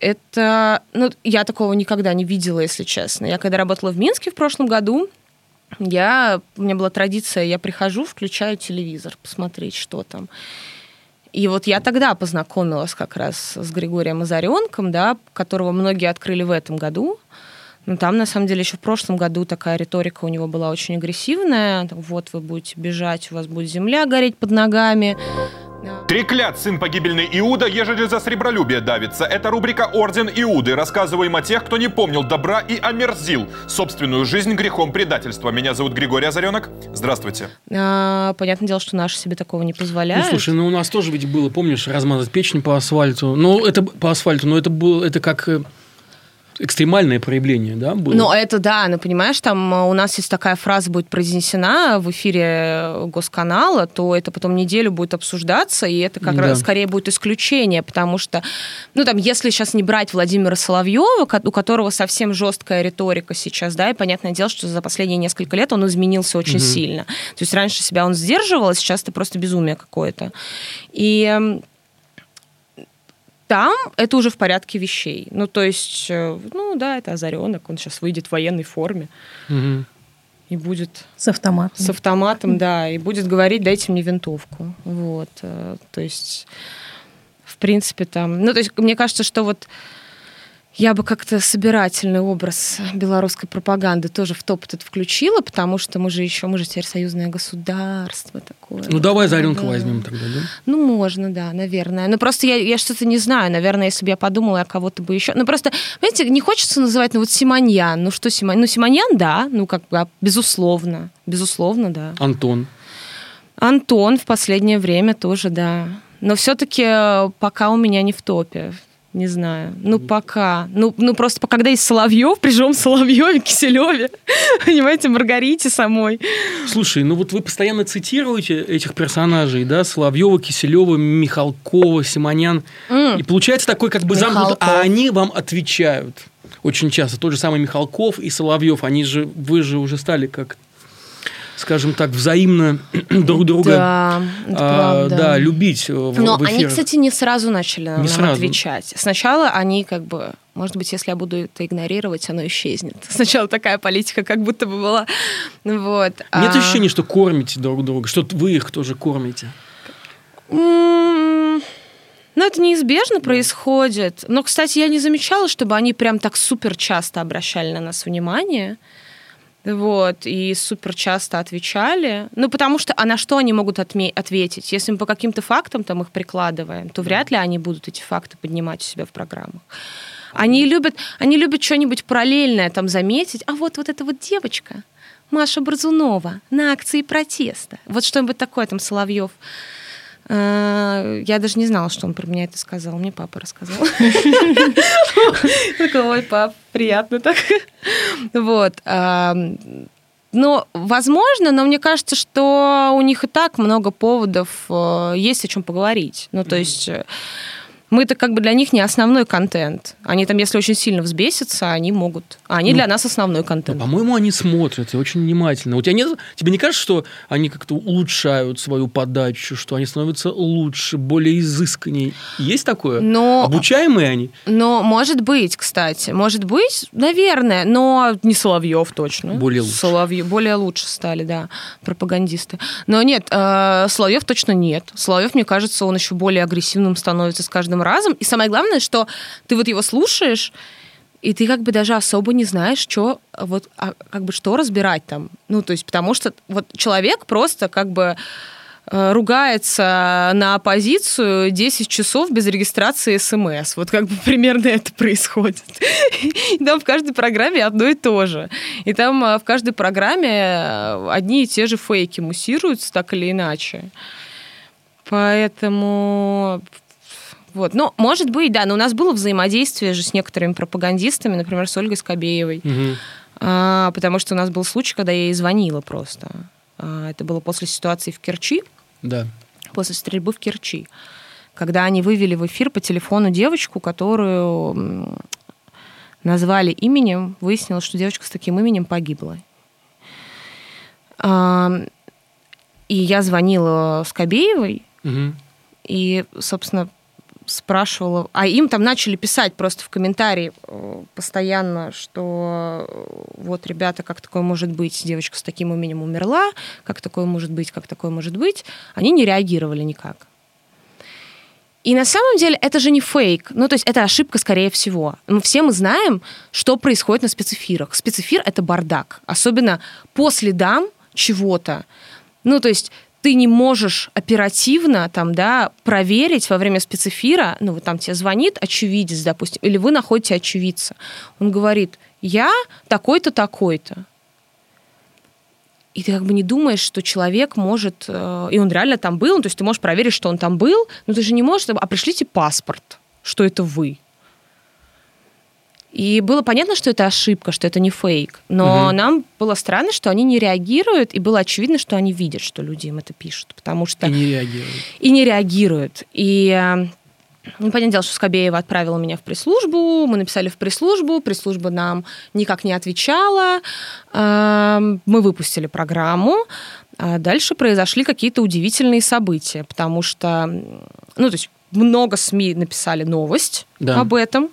это... Ну, я такого никогда не видела, если честно. Я когда работала в Минске в прошлом году, я... у меня была традиция, я прихожу, включаю телевизор, посмотреть, что там. И вот я тогда познакомилась как раз с Григорием Азаренком, да, которого многие открыли в этом году. Но там, на самом деле, еще в прошлом году такая риторика у него была очень агрессивная. Вот вы будете бежать, у вас будет земля гореть под ногами. Треклят сын погибельный Иуда, ежели за сребролюбие давится. Это рубрика «Орден Иуды». Рассказываем о тех, кто не помнил добра и омерзил собственную жизнь грехом предательства. Меня зовут Григорий Озаренок. Здравствуйте. А, понятное дело, что наши себе такого не позволяют. Ну, слушай, ну у нас тоже ведь было, помнишь, размазать печень по асфальту. Ну, это по асфальту, но это было, это как э, экстремальное проявление, да, было? Ну, это да, ну, понимаешь, там э, у нас есть такая фраза будет произнесена в эфире э, Госканала, то это потом неделю будет обсуждаться, и это как да. раз скорее будет исключение, потому что, ну, там, если сейчас не брать Владимира Соловьева, у которого совсем жесткая риторика сейчас, да, и понятное дело, что за последние несколько лет он изменился очень угу. сильно. То есть раньше себя он сдерживал, а сейчас это просто безумие какое-то. И там это уже в порядке вещей. Ну, то есть, э, ну да, это озаренок, он сейчас выйдет в военной форме. Угу. И будет... С автоматом. С автоматом, да. И будет говорить, дайте мне винтовку. Вот. Э, то есть, в принципе, там... Ну, то есть, мне кажется, что вот я бы как-то собирательный образ белорусской пропаганды тоже в топ этот включила, потому что мы же еще, мы же теперь союзное государство такое. Ну, давай Заренка да. возьмем тогда, да? Ну, можно, да, наверное. Ну, просто я, я что-то не знаю. Наверное, если бы я подумала, я кого-то бы еще... Ну, просто, знаете, не хочется называть, ну, вот Симоньян. Ну, что Симоньян? Ну, Симоньян, да, ну, как бы, безусловно. Безусловно, да. Антон. Антон в последнее время тоже, да. Но все-таки э, пока у меня не в топе. Не знаю. Ну, пока. Ну, ну просто когда есть Соловьев, при живом Соловьеве, Киселеве, [laughs] понимаете, Маргарите самой. Слушай, ну вот вы постоянно цитируете этих персонажей, да, Соловьева, Киселева, Михалкова, Симонян. М. И получается такой как бы замкнут, а они вам отвечают. Очень часто. Тот же самый Михалков и Соловьев, они же, вы же уже стали как скажем так, взаимно [clears throat] друг друга Да, а, да, любить в, Но в они, кстати, не сразу начали нам Не сразу. отвечать. Сначала они как бы, может быть, если я буду это игнорировать, оно исчезнет. [laughs] Сначала такая политика как будто бы была. Вот. Нет А, ощущения, что кормите друг друга, что вы их тоже кормите? Ну, это неизбежно происходит. Но, кстати, я не замечала, чтобы они прям так супер часто обращали на нас внимание. Вот, и супер часто отвечали. Ну, потому что, а на что они могут отме- ответить? Если мы по каким-то фактам там их прикладываем, то вряд ли они будут эти факты поднимать у себя в программах. Они любят, они любят что-нибудь параллельное там заметить. А вот, вот эта вот девочка, Маша Борзунова, на акции протеста. Вот что-нибудь такое там Соловьев. Э, Я даже не знала, что он про меня это сказал. Мне папа рассказал. Такой, ой, пап, приятно так. Вот. Ну, возможно, но мне кажется, что у них и так много поводов э, есть о чем поговорить. Ну, то есть э, мы-то как бы для них не основной контент. Они там, если очень сильно взбесятся, они могут. А они Ну, для нас основной контент. По-моему, они смотрят и очень внимательно. У тебя нет, тебе не кажется, что они как-то улучшают свою подачу, что они становятся лучше, более изысканней? Есть такое? Но- Обучаемые они? Но может быть, кстати, может быть, наверное, но не Соловьев точно. Более лучше. Соловьев более лучше стали, да, пропагандисты. Но нет, э, Соловьев точно нет. Соловьев, мне кажется, он еще более агрессивным становится с каждым разом. И самое главное, что ты вот его слушаешь, и ты как бы даже особо не знаешь, что вот а, как бы что разбирать там. Ну, то есть, потому что вот человек просто как бы э, ругается на оппозицию 10 часов без регистрации СМС. Вот как бы [laughs] примерно это происходит. И там в каждой программе одно и то же. И там э, в каждой программе э, одни и те же фейки муссируются так или иначе. Поэтому вот. Ну, может быть, да, но у нас было взаимодействие же с некоторыми пропагандистами, например, с Ольгой Скобеевой. А, потому что у нас был случай, когда я ей звонила просто. А, это было после ситуации в Керчи, Да. после стрельбы в Керчи, когда они вывели в эфир по телефону девочку, которую назвали именем, выяснилось, что девочка с таким именем погибла. А, и я звонила Скобеевой, Мгм. и, собственно, спрашивала, а им там начали писать просто в комментарии э, постоянно, что э, вот, ребята, как такое может быть, девочка с таким именем умерла, как такое может быть, как такое может быть. Они не реагировали никак. И на самом деле это же не фейк, ну то есть это ошибка скорее всего. Мы все мы знаем, что происходит на спецэфирах. Спецэфир это бардак, особенно по следам чего-то. Ну то есть ты не можешь оперативно там, да, проверить во время спецэфира, ну, вот там тебе звонит очевидец, допустим, или вы находите очевидца. Он говорит, я такой-то, такой-то. И ты как бы не думаешь, что человек может... э, И он реально там был, ну, то есть ты можешь проверить, что он там был, но ты же не можешь... А пришлите паспорт, что это вы. И было понятно, что это ошибка, что это не фейк. Но Мгм. нам было странно, что они не реагируют, и было очевидно, что они видят, что люди им это пишут. Потому что... И не реагируют. И не реагируют. И э, ну, понятное дело, что Скобеева отправила меня в пресс-службу, мы написали в пресс-службу, пресс-служба нам никак не отвечала, Э, мы выпустили программу, а дальше произошли какие-то удивительные события, потому что, ну, то есть много СМИ написали новость Да. об этом,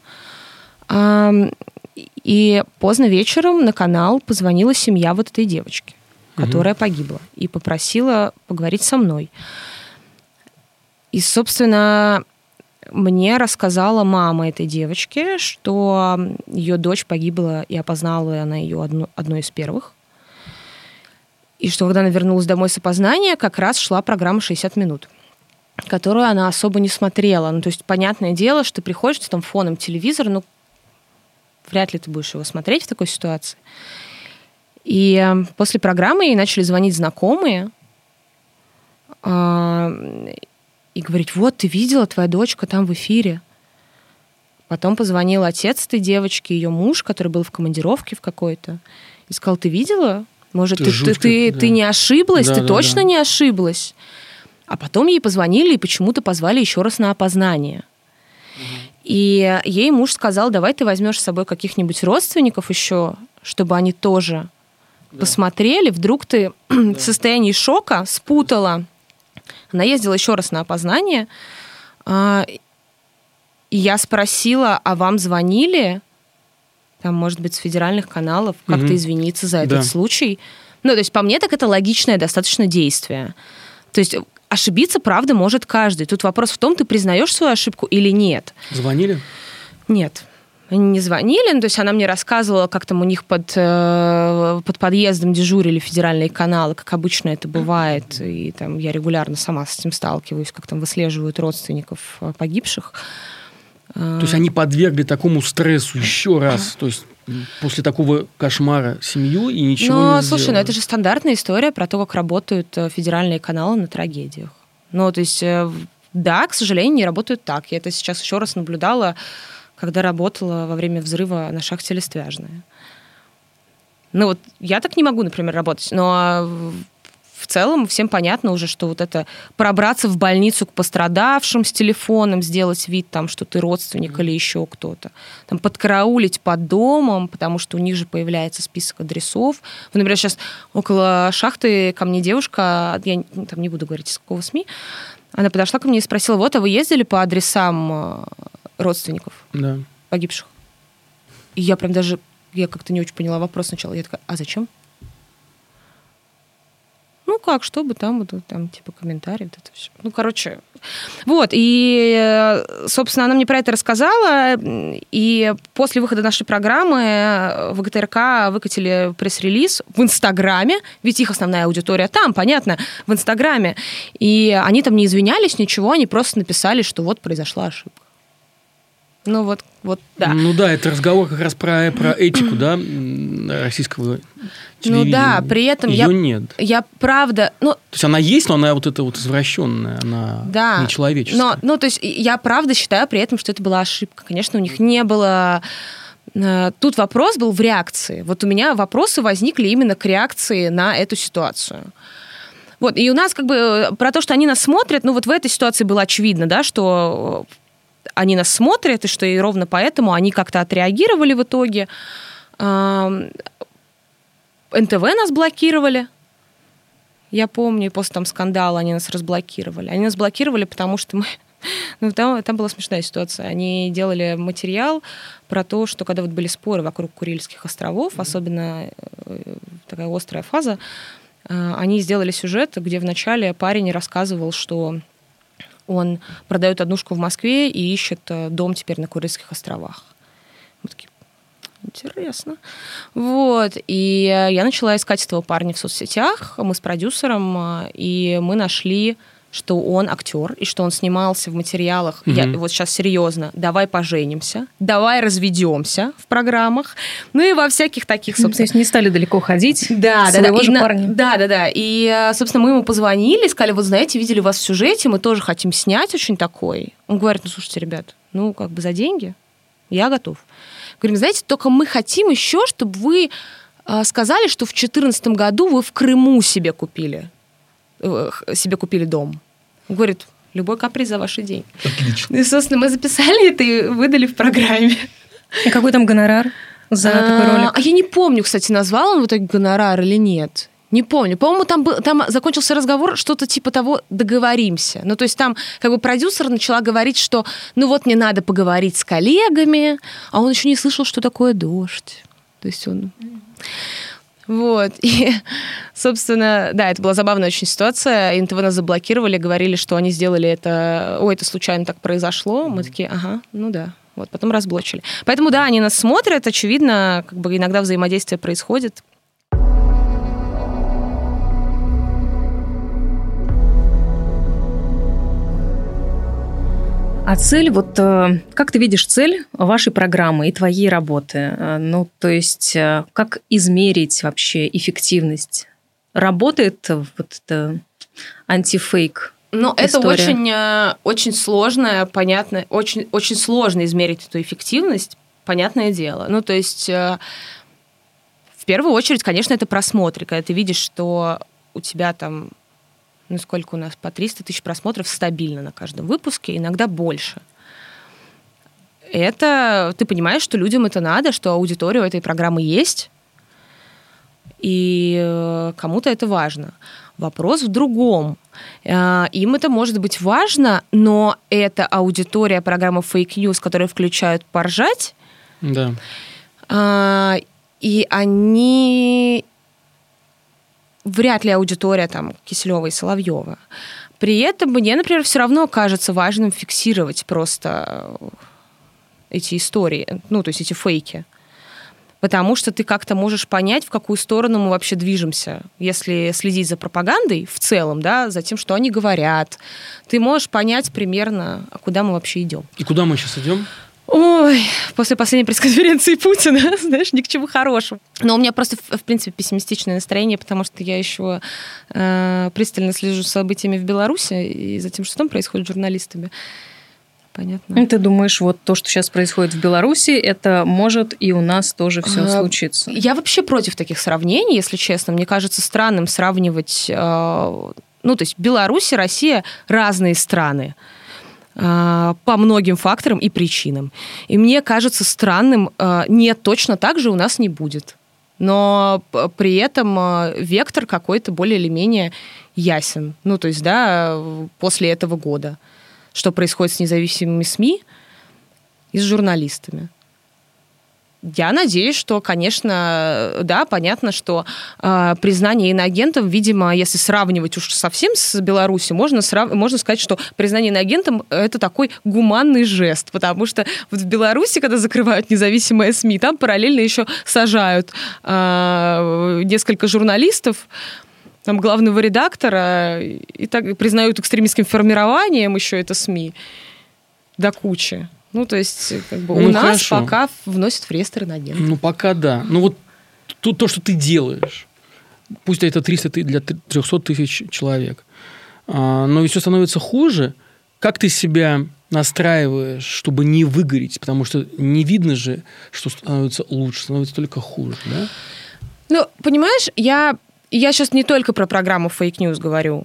и поздно вечером на канал позвонила семья вот этой девочки, которая погибла, и попросила поговорить со мной. И, собственно, мне рассказала мама этой девочки, что ее дочь погибла, и опознала она ее одну, одной из первых. И что когда она вернулась домой с опознания, как раз шла программа «60 минут», которую она особо не смотрела. Ну, то есть, понятное дело, что приходишь, там фоном телевизор, ну, вряд ли ты будешь его смотреть в такой ситуации. И э, после программы ей начали звонить знакомые а, и говорить, вот, ты видела, твоя дочка там в эфире. Потом позвонил отец этой девочки, ее муж, который был в командировке в какой-то, и сказал, ты видела? Может, ты, ты, ты, да. ты не ошиблась? Да, ты да, точно да. не ошиблась? А потом ей позвонили и почему-то позвали еще раз на опознание. И ей муж сказал, давай ты возьмешь с собой каких-нибудь родственников еще, чтобы они тоже да. посмотрели. Вдруг ты [clears throat] да. в состоянии шока спутала. Она ездила еще раз на опознание. А, и я спросила, а вам звонили? Там, может быть, с федеральных каналов, как-то угу. извиниться за этот да. случай. Ну, то есть, по мне, так это логичное достаточно действие. То есть ошибиться, правда, может каждый. Тут вопрос в том, ты признаешь свою ошибку или нет. Звонили? Нет. Они не звонили, ну, то есть она мне рассказывала, как там у них под, э, под подъездом дежурили федеральные каналы, как обычно это бывает, и там я регулярно сама с этим сталкиваюсь, как там выслеживают родственников э, погибших. То есть они подвергли такому стрессу еще раз, то есть после такого кошмара семью и ничего Но, не слушай, сделали. ну это же стандартная история про то, как работают э, федеральные каналы на трагедиях. Ну, то есть, э, да, к сожалению, не работают так. Я это сейчас еще раз наблюдала, когда работала во время взрыва на шахте Листвяжная. Ну вот я так не могу, например, работать, но в целом всем понятно уже, что вот это пробраться в больницу к пострадавшим с телефоном, сделать вид там, что ты родственник mm-hmm. или еще кто-то, там подкараулить под домом, потому что у них же появляется список адресов. Вот, например, сейчас около шахты ко мне девушка, я там не буду говорить из какого СМИ, она подошла ко мне и спросила, вот, а вы ездили по адресам э, родственников да. погибших? И я прям даже, я как-то не очень поняла вопрос сначала. Я такая, а зачем? Ну как, чтобы там, вот, там типа комментарии, вот это все. Ну, короче, вот. И, собственно, она мне про это рассказала. И после выхода нашей программы в ГТРК выкатили пресс-релиз в Инстаграме, ведь их основная аудитория там, понятно, в Инстаграме. И они там не извинялись, ничего, они просто написали, что вот произошла ошибка. Ну вот, вот, да. Ну да, это разговор как раз про, про этику, да, российского телевидения. Ну да, при этом Ее я, нет. Я правда, ну. То есть она есть, но она вот эта вот извращенная, она да, нечеловеческая. Но, ну то есть я правда считаю при этом, что это была ошибка. Конечно, у них не было э, Тут вопрос был в реакции. Вот у меня вопросы возникли именно к реакции на эту ситуацию. Вот, и у нас как бы э, про то, что они нас смотрят, ну вот в этой ситуации было очевидно, да, что они нас смотрят, и что и ровно поэтому они как-то отреагировали в итоге. НТВ нас блокировали. Я помню, после там скандала они нас разблокировали. Они нас блокировали, потому что мы... [laughs] Ну, там, там была смешная ситуация. Они делали материал про то, что когда вот были споры вокруг Курильских островов, mm-hmm. особенно э, такая острая фаза, э, они сделали сюжет, где вначале парень рассказывал, что он продает однушку в Москве и ищет э, дом теперь на Курильских островах. Мы такие, интересно. Вот. И я начала искать этого парня в соцсетях. Мы с продюсером, э, и мы нашли что он актер и что он снимался в материалах. Угу. Я вот сейчас серьезно. Давай поженимся, давай разведемся в программах, ну и во всяких таких, собственно. Ну, то есть не стали далеко ходить. Да, да, да. И парня. Да, да, да. И, э, собственно, мы ему позвонили, сказали, вот знаете, видели вас в сюжете, мы тоже хотим снять очень такой. Он говорит, ну слушайте, ребят, ну как бы за деньги я готов. Говорим, знаете, только мы хотим еще, чтобы вы э, сказали, что в 2014 году вы в Крыму себе купили э, себе купили дом. Говорит, любой каприз за ваши деньги. Отлично. И, собственно, мы записали это и выдали в программе. И какой там гонорар за а, такой ролик? А я не помню, кстати, назвал он в итоге гонорар или нет. Не помню. По-моему, там, был, там закончился разговор, что-то типа того «договоримся». Ну, то есть там как бы продюсер начала говорить, что ну вот мне надо поговорить с коллегами, а он еще не слышал, что такое дождь. То есть он... Вот. [laughs] И, собственно, да, это была забавная очень ситуация. НТВ нас заблокировали, говорили, что они сделали это... Ой, это случайно так произошло. Мы такие, ага, ну да. Вот, потом разблочили. Поэтому, да, они нас смотрят, очевидно, как бы иногда взаимодействие происходит. А цель, вот э, как ты видишь цель вашей программы и твоей работы? Э, ну, то есть, э, как измерить вообще эффективность? Работает вот это антифейк Ну, это очень, очень сложная, понятно, очень, очень сложно измерить эту эффективность, понятное дело. Ну, то есть, в первую очередь, конечно, это просмотры, когда ты видишь, что у тебя там, ну, сколько у нас, по 300 тысяч просмотров стабильно на каждом выпуске, иногда больше. Это ты понимаешь, что людям это надо, что аудитория у этой программы есть, и э, кому-то это важно. Вопрос в другом. Э, им это может быть важно, но это аудитория программы Fake News, которая включают поржать. Да. А, и они вряд ли аудитория там Киселева и Соловьева. При этом мне, например, все равно кажется важным фиксировать просто эти истории, ну, то есть эти фейки потому что ты как-то можешь понять, в какую сторону мы вообще движемся. Если следить за пропагандой в целом, да, за тем, что они говорят, ты можешь понять примерно, а куда мы вообще идем. И куда мы сейчас идем? Ой, после последней пресс-конференции [laughs] Путина, знаешь, ни к чему хорошему. Но у меня просто, в, принципе, пессимистичное настроение, потому что я еще э, пристально слежу за событиями в Беларуси и за тем, что там происходит с журналистами. Понятно. И ты думаешь, вот то, что сейчас происходит в Беларуси, это может и у нас тоже все а, случиться? Я вообще против таких сравнений, если честно. Мне кажется странным сравнивать... Э, ну, то есть Беларусь и Россия разные страны по многим факторам и причинам. И мне кажется странным, э, нет, точно так же у нас не будет. Но при этом вектор какой-то более или менее ясен. Ну, то есть, да, после этого года что происходит с независимыми СМИ и с журналистами. Я надеюсь, что, конечно, да, понятно, что э, признание иноагентом, видимо, если сравнивать уж совсем с Беларусью, можно, срав... можно сказать, что признание иноагентом – это такой гуманный жест, потому что вот в Беларуси, когда закрывают независимые СМИ, там параллельно еще сажают э, несколько журналистов, там главного редактора и так признают экстремистским формированием еще это СМИ до кучи. Ну, то есть, как бы ну, у нас хорошо. пока вносят в реестр на агента. Ну, пока да. Ну, вот то, то, что ты делаешь, пусть это 300 для 300 тысяч человек, а, но все становится хуже, как ты себя настраиваешь, чтобы не выгореть, потому что не видно же, что становится лучше, становится только хуже, да? Ну, понимаешь, я я сейчас не только про программу News говорю.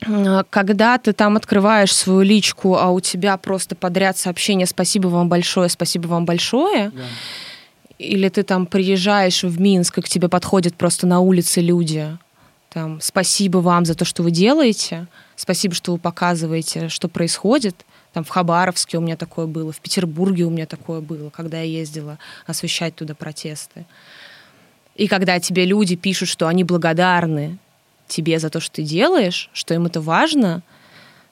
Когда ты там открываешь свою личку, а у тебя просто подряд сообщения «Спасибо вам большое, спасибо вам большое», да. или ты там приезжаешь в Минск, и к тебе подходят просто на улице люди, там «Спасибо вам за то, что вы делаете», «Спасибо, что вы показываете, что происходит», там в Хабаровске у меня такое было, в Петербурге у меня такое было, когда я ездила освещать туда протесты. И когда тебе люди пишут, что они благодарны тебе за то, что ты делаешь, что им это важно,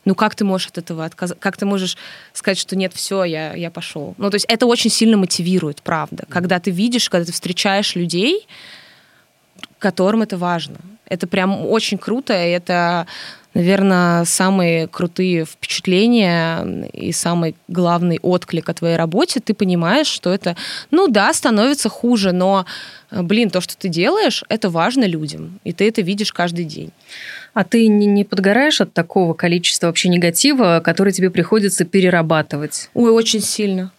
ну как ты можешь от этого отказаться? Как ты можешь сказать, что нет, все, я, я пошел? Ну, то есть это очень сильно мотивирует, правда. Когда ты видишь, когда ты встречаешь людей, которым это важно. Это прям очень круто, и это наверное, самые крутые впечатления и самый главный отклик о твоей работе, ты понимаешь, что это, ну да, становится хуже, но, блин, то, что ты делаешь, это важно людям, и ты это видишь каждый день. А ты не подгораешь от такого количества вообще негатива, который тебе приходится перерабатывать? Ой, очень сильно.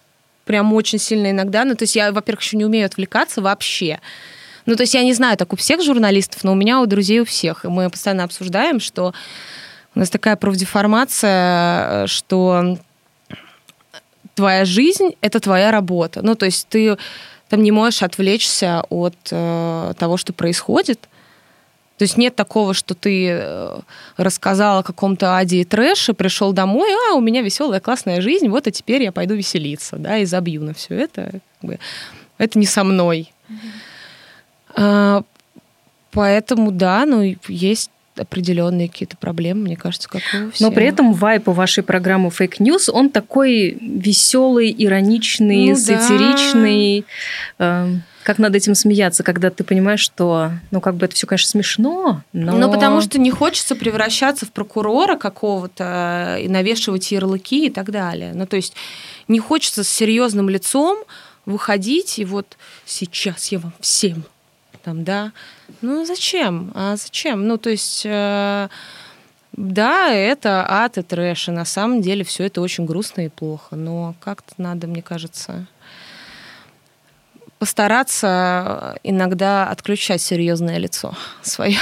Прям очень сильно иногда. Ну, то есть я, во-первых, еще не умею отвлекаться вообще. Ну, то есть я не знаю, так у всех журналистов, но у меня, у друзей, у всех. И мы постоянно обсуждаем, что у нас такая профдеформация, что твоя жизнь — это твоя работа. Ну, то есть ты там не можешь отвлечься от э, того, что происходит. То есть нет такого, что ты э, рассказал о каком-то аде и трэше, пришел домой, а, у меня веселая, классная жизнь, вот, и теперь я пойду веселиться, да, и забью на все это. Это не со мной. Mm-hmm. А, поэтому, да, ну, есть определенные какие-то проблемы, мне кажется, как у всех. Но при этом вайп у вашей программы Fake News, он такой веселый, ироничный, ну, сатиричный. Да. Эм, как над этим смеяться, когда ты понимаешь, что, ну, как бы это все, конечно, смешно, но... Ну, потому что не хочется превращаться в прокурора какого-то и навешивать ярлыки и так далее. Ну, то есть не хочется с серьезным лицом выходить и вот сейчас я вам всем там, да. Ну, зачем? А зачем? Ну, то есть... Э, Да, это ад и трэш, и на самом деле все это очень грустно и плохо, но как-то надо, мне кажется, постараться иногда отключать серьезное лицо свое.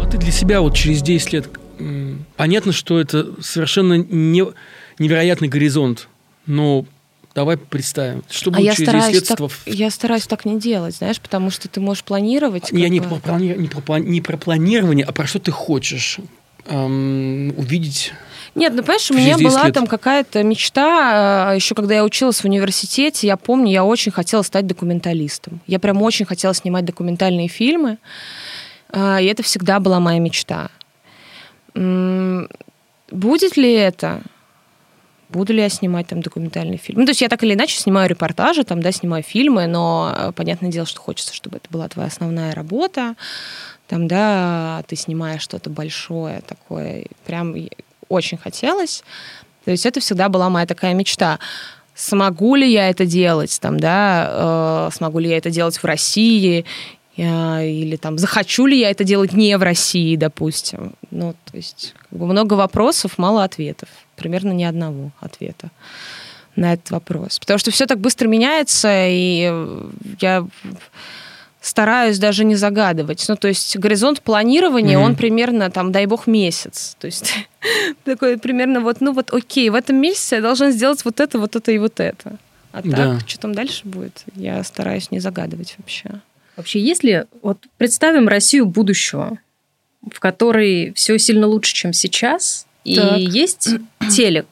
А ты для себя вот через 10 лет понятно, что это совершенно не, невероятный горизонт, но давай представим, что а будет я через стараюсь 10 лет. так, Я стараюсь так не делать, знаешь, потому что ты можешь планировать. Я не, бы- про, плани- не, про, плани- не про планирование, а про что ты хочешь эм, увидеть. Нет, ну понимаешь, у меня 10 была лет. там какая-то мечта, еще когда я училась в университете, я помню, я очень хотела стать документалистом. Я прям очень хотела снимать документальные фильмы, а, и это всегда была моя мечта. Будет ли это? Буду ли я снимать там документальный фильм? Ну, то есть я так или иначе снимаю репортажи, там, да, снимаю фильмы, но э, понятное дело, что хочется, чтобы это была твоя основная работа. Там, да, ты снимаешь что-то большое такое. Прям очень хотелось. То есть это всегда была моя такая мечта. Смогу ли я это делать, там, да, э, смогу ли я это делать в России, или там захочу ли я это делать не в России, допустим. Ну, то есть как бы много вопросов, мало ответов. Примерно ни одного ответа на этот вопрос. Потому что все так быстро меняется, и я стараюсь даже не загадывать. Ну, то есть горизонт планирования, Мгм. он примерно, там, дай бог, месяц. То есть [laughs] такой примерно вот, ну вот, окей, в этом месяце я должна сделать вот это, вот это и вот это. А так, Да. что там дальше будет, я стараюсь не загадывать вообще. Вообще, если вот представим Россию будущего, в которой все сильно лучше, чем сейчас, Так. и есть [clears throat] телек,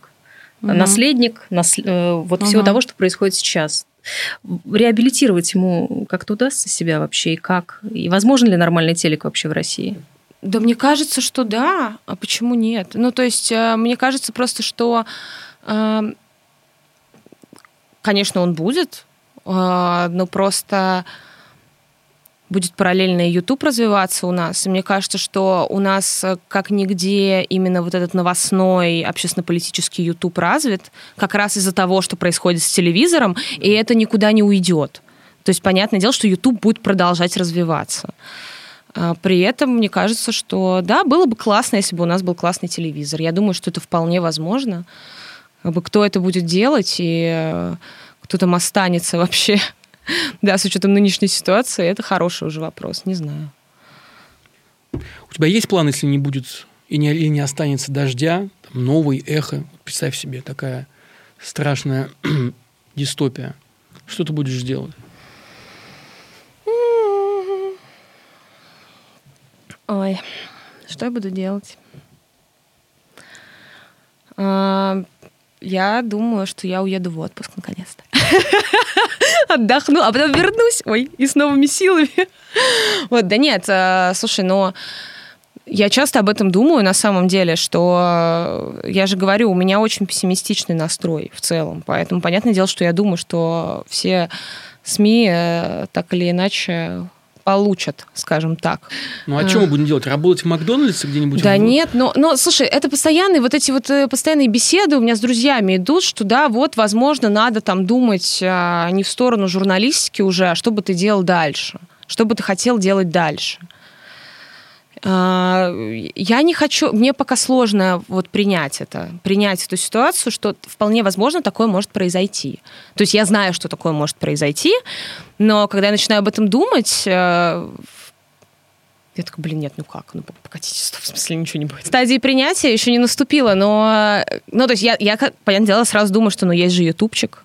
наследник насл- э, вот всего того, что происходит сейчас. Реабилитировать ему как-то удастся себя вообще и как? И возможен ли нормальный телек вообще в России? Да мне кажется, что да, а почему нет? Ну, то есть, э, мне кажется просто, что, э, конечно, он будет, но просто будет параллельно и YouTube развиваться у нас. И мне кажется, что у нас э, как нигде именно вот этот новостной общественно-политический YouTube развит, как раз из-за того, что происходит с телевизором, и это никуда не уйдет. То есть, понятное дело, что YouTube будет продолжать развиваться. А, При этом мне кажется, что да, было бы классно, если бы у нас был классный телевизор. Я думаю, что это вполне возможно. Кто это будет делать и э, кто там останется вообще, [laughs] да, с учетом нынешней ситуации, это хороший уже вопрос, не знаю. У тебя есть план, если не будет и не, или не останется дождя, там, новый эхо? Представь себе, такая страшная [clears throat] дистопия. Что ты будешь делать? Ой, что я буду делать? А, Я думаю, что я уеду в отпуск наконец-то. [laughs] Отдохну, а потом вернусь, ой, и с новыми силами. Вот, да нет, а, слушай, но я часто об этом думаю на самом деле, что э, я же говорю, у меня очень пессимистичный настрой в целом, поэтому понятное дело, что я думаю, что все СМИ э, так или иначе получат, скажем так. Ну, а что мы будем делать? Работать в Макдональдсе где-нибудь? Да в- нет, но, но слушай, это постоянные вот эти вот э, постоянные беседы у меня с друзьями идут, что да, вот, возможно, надо там думать а, не в сторону журналистики уже, а что бы ты делал дальше, что бы ты хотел делать дальше. А, Я не хочу, мне пока сложно вот принять это, принять эту ситуацию, что вполне возможно такое может произойти. То есть я знаю, что такое может произойти, но когда я начинаю об этом думать, э, я такая, блин, нет, ну как? Ну, покатитесь, стоп, в смысле ничего не будет. Стадии принятия еще не наступила, но... Ну, то есть я, я понятное дело, сразу думаю, что ну есть же ютубчик.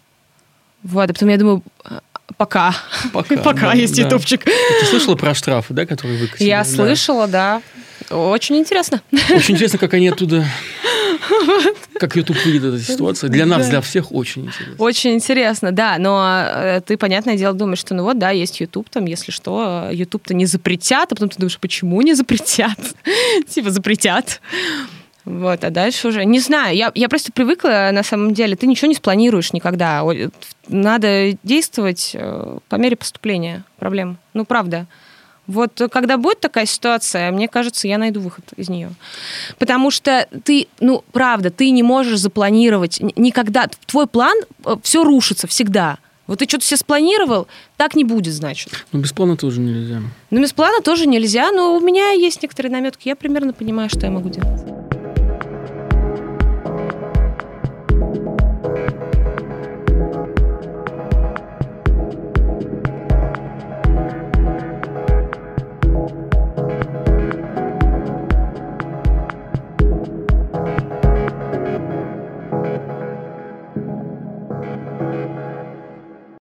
Вот, а потом я думаю, а, пока. Пока, [laughs] Пока да, есть да. ютубчик. Ты слышала про штрафы, да, которые выкатили? Я Да. слышала, да. Очень интересно. Очень интересно, как они оттуда... Как YouTube выйдет эта ситуация. Для нас, для всех очень интересно. Очень интересно, да, но э, ты, понятное дело, думаешь, что ну вот, да, есть YouTube, там, если что, YouTube-то не запретят, а потом ты думаешь, почему не запретят? [laughs] Типа запретят. Вот, а дальше уже... Не знаю, я, я просто привыкла, на самом деле, ты ничего не спланируешь никогда. Надо действовать э, по мере поступления проблем. Ну, правда. Вот э, когда будет такая ситуация, мне кажется, я найду выход из нее. Потому что ты, ну, правда, ты не можешь запланировать никогда. Твой план все рушится всегда. Вот ты что-то себе спланировал, так не будет, значит. Ну, без плана тоже нельзя. Ну, без плана тоже нельзя, но у меня есть некоторые наметки, я примерно понимаю, что я могу делать.